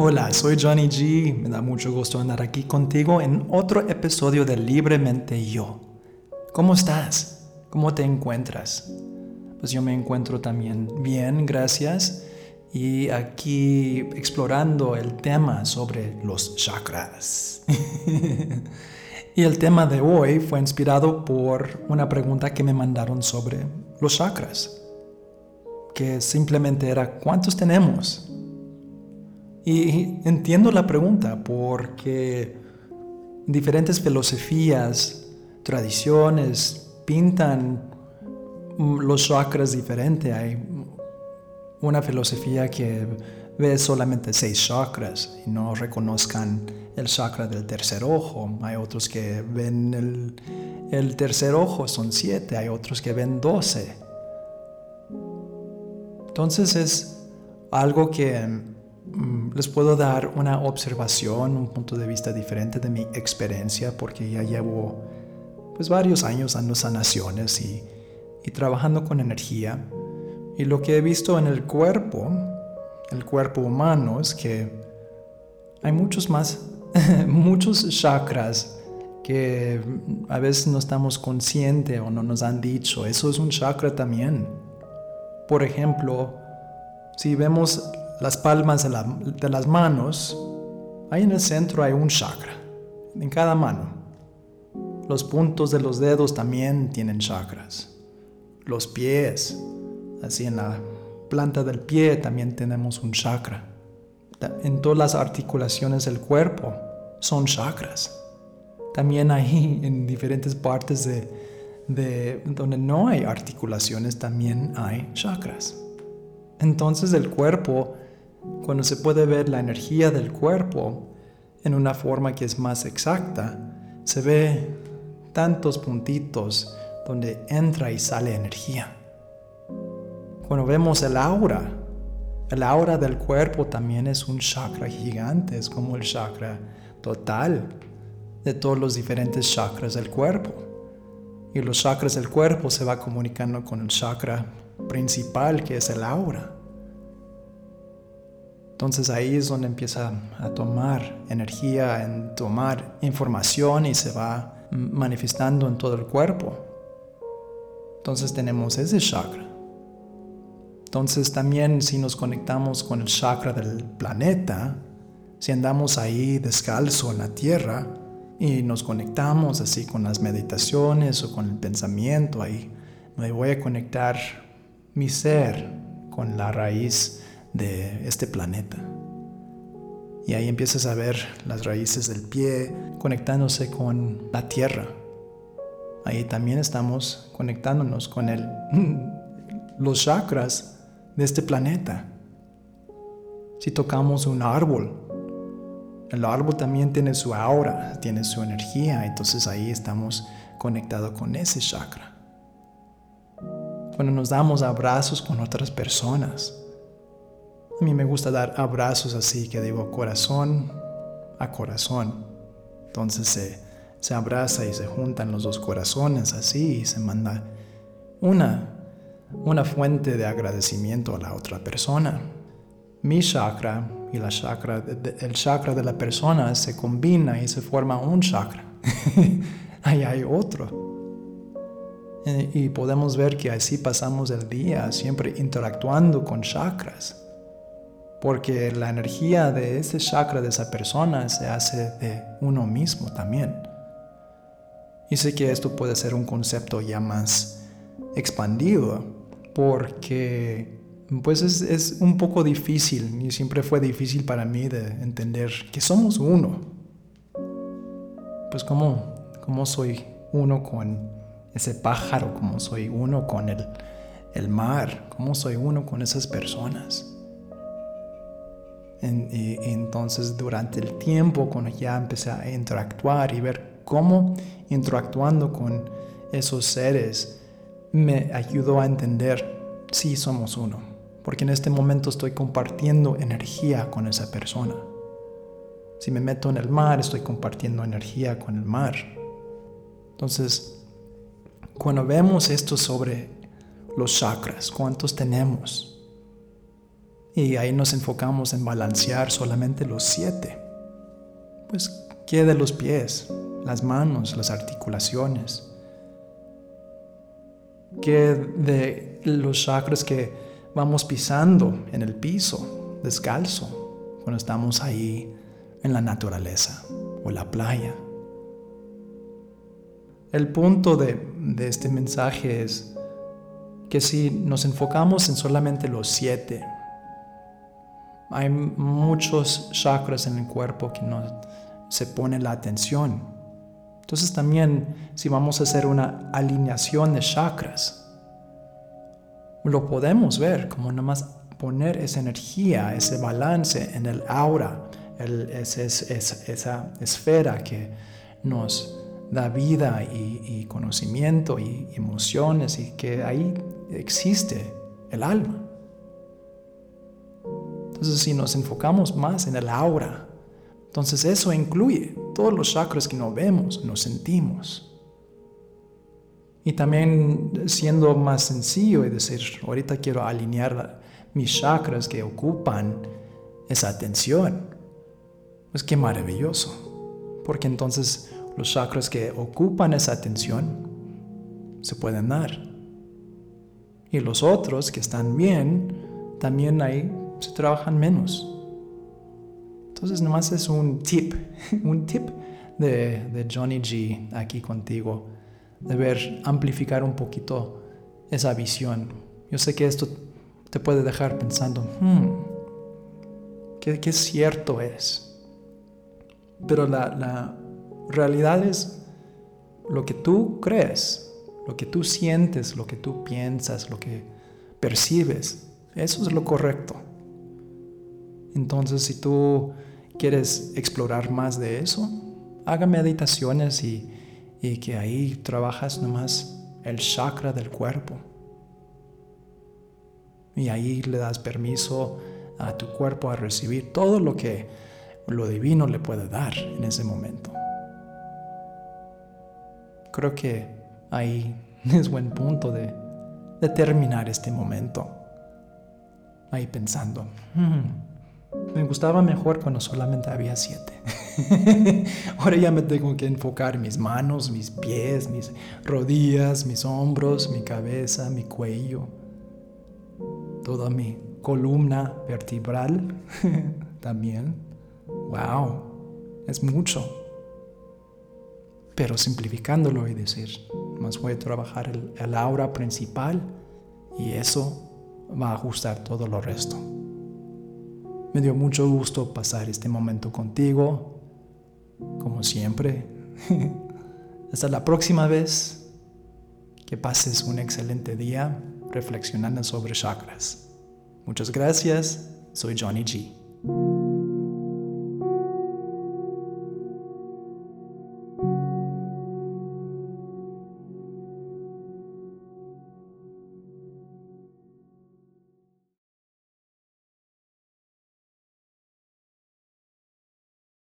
Hola, soy Johnny G. Me da mucho gusto andar aquí contigo en otro episodio de Libremente Yo. ¿Cómo estás? ¿Cómo te encuentras? Pues yo me encuentro también bien, gracias. Y aquí explorando el tema sobre los chakras. y el tema de hoy fue inspirado por una pregunta que me mandaron sobre los chakras. Que simplemente era, ¿cuántos tenemos? Y entiendo la pregunta porque diferentes filosofías, tradiciones pintan los chakras diferente. Hay una filosofía que ve solamente seis chakras y no reconozcan el chakra del tercer ojo. Hay otros que ven el, el tercer ojo, son siete. Hay otros que ven doce. Entonces es algo que Mm, les puedo dar una observación, un punto de vista diferente de mi experiencia, porque ya llevo pues varios años dando sanaciones y, y trabajando con energía. Y lo que he visto en el cuerpo, el cuerpo humano, es que hay muchos más, muchos chakras que a veces no estamos conscientes o no nos han dicho. Eso es un chakra también. Por ejemplo, si vemos las palmas de, las manos, ahí en el centro hay un chakra, en cada mano. Los puntos de los dedos también tienen chakras. Los pies, así en la planta del pie también tenemos un chakra. En todas las articulaciones del cuerpo son chakras. También ahí en diferentes partes de, de donde no hay articulaciones también hay chakras. Entonces el cuerpo cuando se puede ver la energía del cuerpo en una forma que es más exacta, se ve tantos puntitos donde entra y sale energía. Cuando vemos el aura, el aura del cuerpo también es un chakra gigante, es como el chakra total de todos los diferentes chakras del cuerpo. Y los chakras del cuerpo se va comunicando con el chakra principal que es el aura. Entonces ahí es donde empieza a tomar energía, en tomar información y se va manifestando en todo el cuerpo. Entonces tenemos ese chakra. Entonces también si nos conectamos con el chakra del planeta, si andamos ahí descalzo en la tierra y nos conectamos así con las meditaciones o con el pensamiento, ahí me voy a conectar mi ser con la raíz de este planeta. Y ahí empiezas a ver las raíces del pie conectándose con la tierra. Ahí también estamos conectándonos con el, los chakras de este planeta. Si tocamos un árbol, el árbol también tiene su aura, tiene su energía, entonces ahí estamos conectados con ese chakra. Cuando nos damos abrazos con otras personas, a mí me gusta dar abrazos así, que digo corazón a corazón. Entonces se, se abraza y se juntan los dos corazones así y se manda una, una fuente de agradecimiento a la otra persona. Mi chakra y la chakra, el chakra de la persona se combina y se forma un chakra. Ahí hay otro. Y podemos ver que así pasamos el día siempre interactuando con chakras porque la energía de ese chakra de esa persona se hace de uno mismo también. Y sé que esto puede ser un concepto ya más expandido, porque pues es, es un poco difícil, y siempre fue difícil para mí de entender que somos uno. Pues cómo, cómo soy uno con ese pájaro, cómo soy uno con el, el mar, cómo soy uno con esas personas entonces durante el tiempo, cuando ya empecé a interactuar y ver cómo interactuando con esos seres, me ayudó a entender, si somos uno, porque en este momento estoy compartiendo energía con esa persona. Si me meto en el mar, estoy compartiendo energía con el mar. Entonces, cuando vemos esto sobre los chakras, cuántos tenemos, Y ahí nos enfocamos en balancear solamente los siete. Pues, ¿qué de los pies? Las manos, las articulaciones. ¿Qué de los chakras que vamos pisando en el piso, descalzo, cuando estamos ahí en la naturaleza o la playa? El punto de este mensaje es que si nos enfocamos en solamente los siete, hay muchos chakras en el cuerpo que no se pone la atención. Entonces también si vamos a hacer una alineación de chakras, lo podemos ver como nomás poner esa energía, ese balance en el aura, esa esfera que nos da vida y, conocimiento y emociones y que ahí existe el alma. Entonces si nos enfocamos más en el aura, entonces eso incluye todos los chakras que no vemos, no sentimos. Y también siendo más sencillo y decir, ahorita quiero alinear mis chakras que ocupan esa atención. Pues qué maravilloso. Porque entonces los chakras que ocupan esa atención se pueden dar. Y los otros que están bien, también ahí se trabajan menos. Entonces nomás es un tip, un tip de, Johnny G aquí contigo, de ver, amplificar un poquito esa visión. Yo sé que esto te puede dejar pensando, hmm, ¿qué, qué cierto es? Pero la, la realidad es lo que tú crees, lo que tú sientes, lo que tú piensas, lo que percibes. Eso es lo correcto. Entonces, si tú quieres explorar más de eso, haga meditaciones y, que ahí trabajas nomás el chakra del cuerpo. Y ahí le das permiso a tu cuerpo a recibir todo lo que lo divino le puede dar en ese momento creo que ahí es buen punto de, terminar este momento. Ahí pensando, hmm, me gustaba mejor cuando solamente había siete. Ahora ya me tengo que enfocar mis manos, mis pies, mis rodillas, mis hombros, mi cabeza, mi cuello, toda mi columna vertebral también. Wow, es mucho pero simplificándolo y decir, más voy a trabajar el, aura principal y eso va a ajustar todo lo resto. Me dio mucho gusto pasar este momento contigo, como siempre. Hasta la próxima vez, que pases un excelente día reflexionando sobre chakras. Muchas gracias, soy Johnny G.